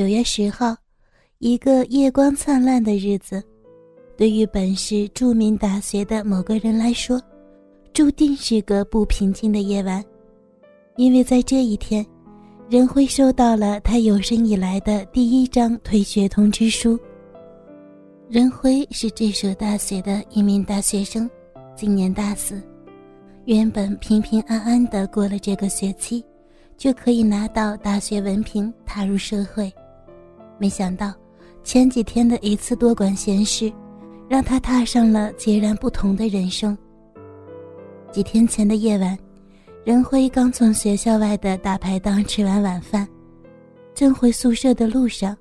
九月十号，一个夜光灿烂的日子，对于本市著名大学的某个人来说，注定是个不平静的夜晚，因为在这一天，任辉收到了他有生以来的第一张退学通知书。任辉是这所大学的一名大学生，今年大四，原本平平安安的过了这个学期，就可以拿到大学文凭，踏入社会。没想到，前几天的一次多管闲事，让他踏上了截然不同的人生。几天前的夜晚，任辉刚从学校外的大排档吃完晚饭，正回宿舍的路上，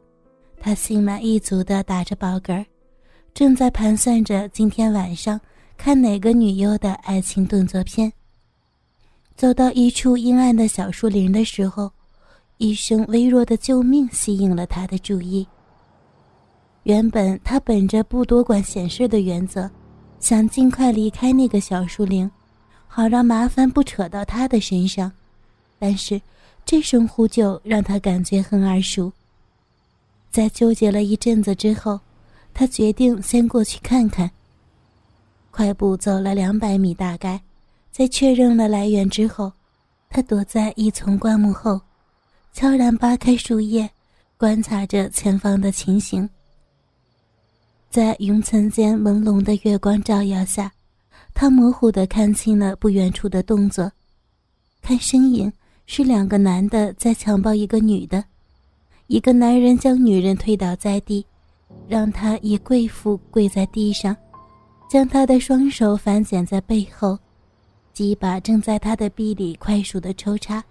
他心满意足地打着饱嗝，正在盘算着今天晚上看哪个女优的爱情动作片。走到一处阴暗的小树林的时候。一声微弱的救命吸引了他的注意。原本他本着不多管闲事的原则，想尽快离开那个小树林，好让麻烦不扯到他的身上。但是这声呼救让他感觉很耳熟。在纠结了一阵子之后，他决定先过去看看。快步走了两百米，大概在确认了来源之后，他躲在一丛灌木后。悄然扒开树叶，观察着前方的情形。在云层间朦胧的月光照耀下，他模糊地看清了不远处的动作。看身影，是两个男的在强暴一个女的。一个男人将女人推倒在地，让她以跪伏跪在地上，将她的双手反剪在背后，鸡巴正在她的臂里快速的抽插。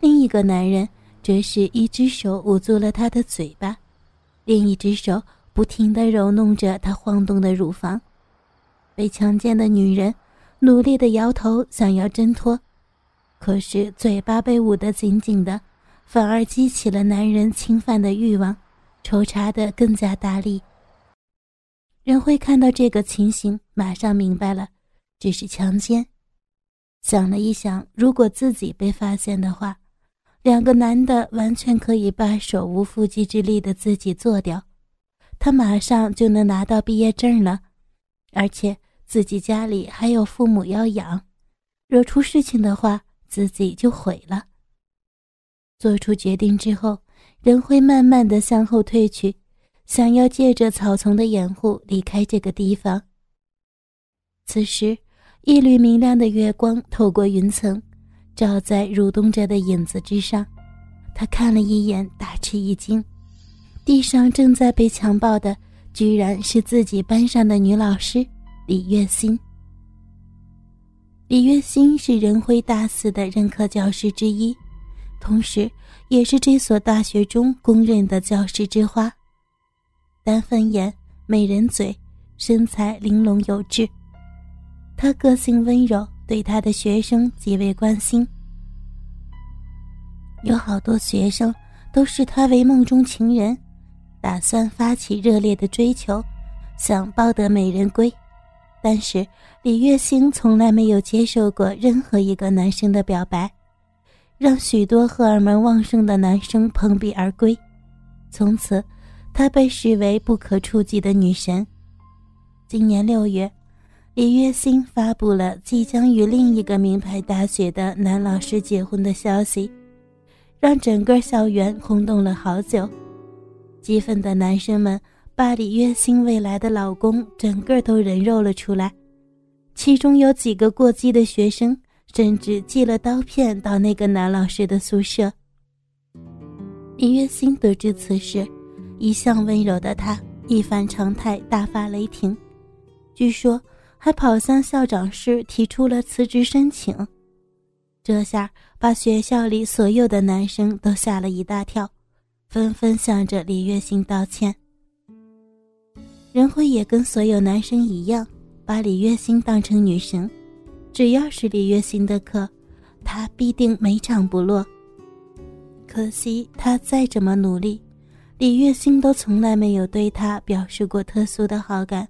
另一个男人则是一只手捂住了她的嘴巴，另一只手不停地揉弄着她晃动的乳房。被强奸的女人努力地摇头，想要挣脱，可是嘴巴被捂得紧紧的，反而激起了男人侵犯的欲望，抽插得更加大力。任辉看到这个情形，马上明白了，这是强奸。想了一想，如果自己被发现的话，两个男的完全可以把手无缚鸡之力的自己做掉，他马上就能拿到毕业证了，而且自己家里还有父母要养，惹出事情的话自己就毁了。做出决定之后，人会慢慢的向后退去，想要借着草丛的掩护离开这个地方。此时，一缕明亮的月光透过云层。照在蠕动着的影子之上，他看了一眼，大吃一惊。地上正在被强暴的，居然是自己班上的女老师李月心。李月心是仁辉大四的任课教师之一，同时也是这所大学中公认的教师之花。丹凤眼，美人嘴，身材玲珑有致。她个性温柔。对他的学生极为关心，有好多学生都视他为梦中情人，打算发起热烈的追求，想抱得美人归。但是李月星从来没有接受过任何一个男生的表白，让许多荷尔蒙旺盛的男生碰壁而归。从此，她被视为不可触及的女神。今年六月。李月星发布了即将与另一个名牌大学的男老师结婚的消息，让整个校园轰动了好久。激愤的男生们把李月星未来的老公整个都人肉了出来，其中有几个过激的学生甚至寄了刀片到那个男老师的宿舍。李月星得知此事，一向温柔的他一反常态，大发雷霆。据说。还跑向校长室提出了辞职申请，这下把学校里所有的男生都吓了一大跳，纷纷向着李月星道歉。任辉也跟所有男生一样，把李月星当成女神，只要是李月星的课，他必定每场不落。可惜他再怎么努力，李月星都从来没有对他表示过特殊的好感。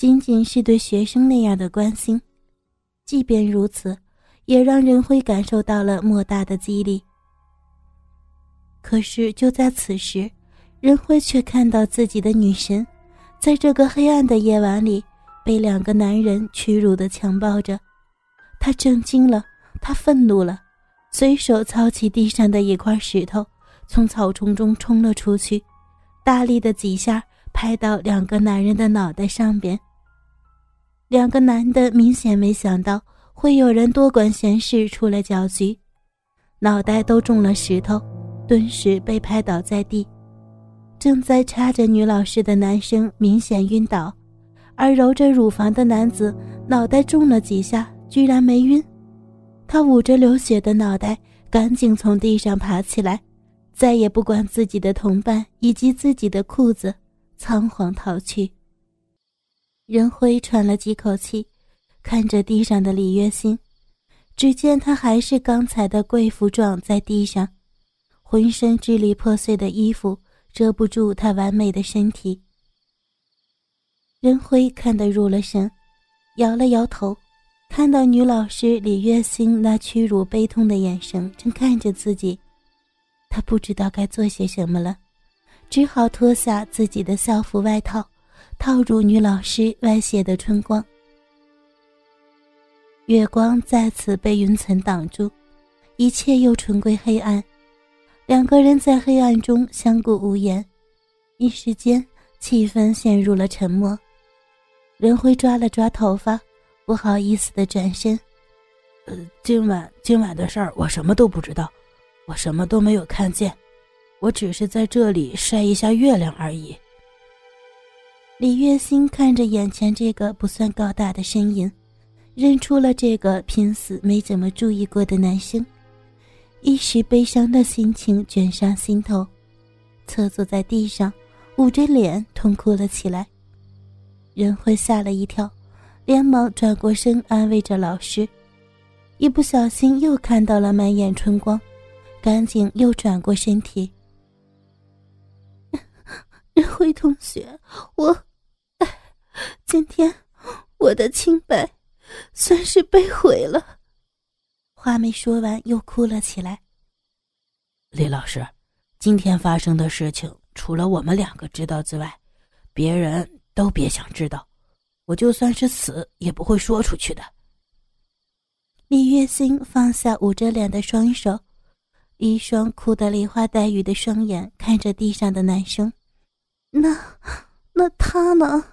仅仅是对学生那样的关心，即便如此，也让任辉感受到了莫大的激励。可是就在此时，任辉却看到自己的女神，在这个黑暗的夜晚里，被两个男人屈辱的强暴着。他震惊了，他愤怒了，随手操起地上的一块石头，从草丛中冲了出去，大力的几下拍到两个男人的脑袋上边。两个男的明显没想到会有人多管闲事出来搅局，脑袋都中了石头，顿时被拍倒在地。正在插着女老师的男生明显晕倒，而揉着乳房的男子脑袋中了几下。居然没晕，他捂着流血的脑袋，赶紧从地上爬起来，再也不管自己的同伴以及自己的裤子，仓皇逃去。任辉喘了几口气，看着地上的李月心，只见她还是刚才的贵妇状，在地上，浑身支离破碎的衣服遮不住她完美的身体。任辉看得入了神，摇了摇头。看到女老师李月心那屈辱悲痛的眼神正看着自己，他不知道该做些什么了，只好脱下自己的校服外套，套入女老师歪斜的春光。月光再次被云层挡住，一切又重归黑暗。两个人在黑暗中相顾无言，一时间气氛陷入了沉默。任辉抓了抓头发。不好意思的转身，呃，今晚今晚的事儿我什么都不知道，我什么都没有看见，我只是在这里晒一下月亮而已。李月心看着眼前这个不算高大的身影，认出了这个平时没怎么注意过的男生，一时悲伤的心情卷上心头，侧坐在地上，捂着脸痛哭了起来。任辉吓了一跳。连忙转过身安慰着老师，一不小心又看到了满眼春光，赶紧又转过身体。任辉同学，我，今天我的清白算是被毁了。话没说完，又哭了起来。李老师，今天发生的事情，除了我们两个知道之外，别人都别想知道。我就算是死，也不会说出去的。李月心放下捂着脸的双手，一双哭得梨花带雨的双眼看着地上的男生。那，那他呢？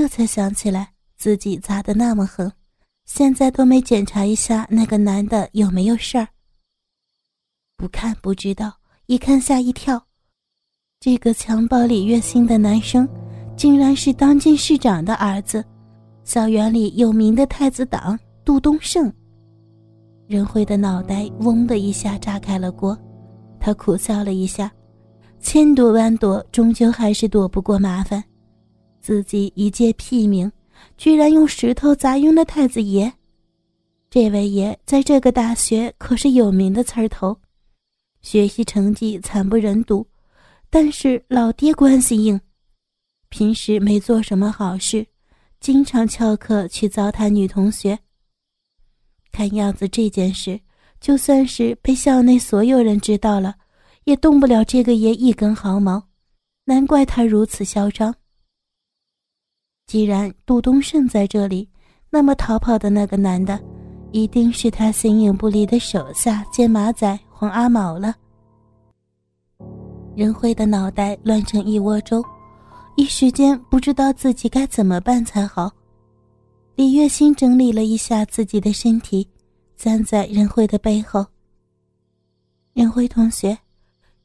这才想起来，自己砸的那么狠，现在都没检查一下那个男的有没有事儿。不看不知道，一看吓一跳。这个强暴李月心的男生。竟然是当今市长的儿子，校园里有名的太子党杜东胜。任辉的脑袋嗡的一下炸开了锅，他苦笑了一下，千躲万躲，终究还是躲不过麻烦。自己一介屁民，居然用石头砸晕了太子爷。这位爷在这个大学可是有名的刺儿头，学习成绩惨不忍睹，但是老爹关系硬。平时没做什么好事，经常翘课去糟蹋女同学。看样子这件事，就算是被校内所有人知道了，也动不了这个爷一根毫毛。难怪他如此嚣张。既然杜东胜在这里，那么逃跑的那个男的，一定是他形影不离的手下兼马仔黄阿毛了。任辉的脑袋乱成一窝粥。一时间不知道自己该怎么办才好。李月心整理了一下自己的身体，站在任辉的背后。任辉同学，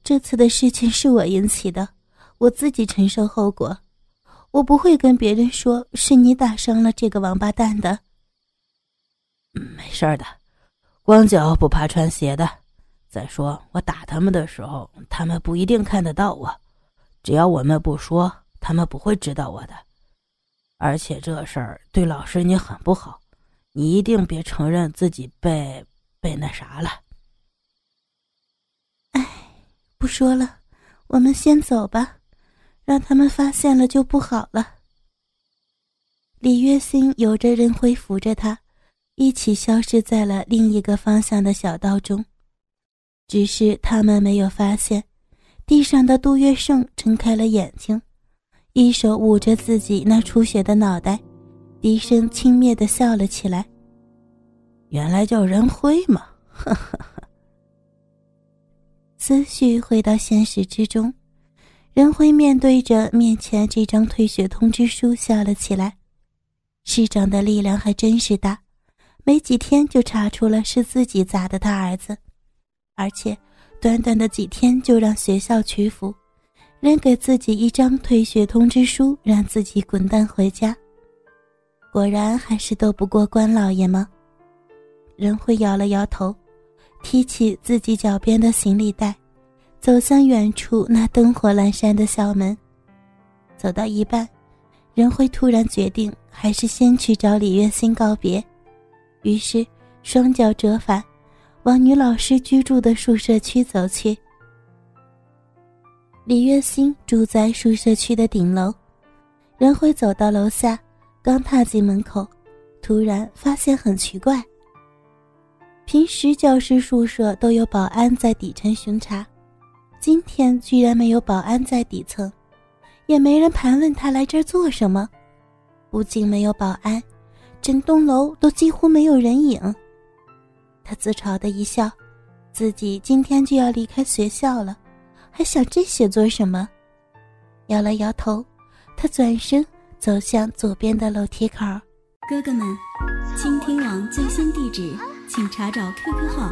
这次的事情是我引起的，我自己承受后果，我不会跟别人说是你打伤了这个王八蛋的。没事的，光脚不怕穿鞋的。再说我打他们的时候，他们不一定看得到我，只要我们不说。他们不会知道我的，而且这事儿对老师你很不好，你一定别承认自己被被那啥了。哎，不说了，我们先走吧，让他们发现了就不好了。李月心有着任辉扶着他，一起消失在了另一个方向的小道中。只是他们没有发现，地上的杜月笙睁开了眼睛，一手捂着自己那出血的脑袋，低声轻蔑地笑了起来。原来叫任辉嘛，哈哈哈。思绪回到现实之中，任辉面对着面前这张退学通知书笑了起来。市长的力量还真是大，没几天就查出了是自己砸的他儿子。而且，短短的几天就让学校屈服，扔给自己一张退学通知书，让自己滚蛋回家。果然还是斗不过关老爷吗？任辉摇了摇头，提起自己脚边的行李袋，走向远处那灯火阑珊的校门。走到一半，任辉突然决定，还是先去找李月心告别。于是，双脚折返。往女老师居住的宿舍区走去。李月心住在宿舍区的顶楼，任辉走到楼下，刚踏进门口，突然发现很奇怪。平时教师宿舍都有保安在底层巡查，今天居然没有保安在底层，也没人盘问他来这儿做什么。不仅没有保安，整栋楼都几乎没有人影。他自嘲的一笑，自己今天就要离开学校了，还想这些做什么？摇了摇头，他转身走向左边的楼梯口。哥哥们，倾听网最新地址，请查找 QQ 号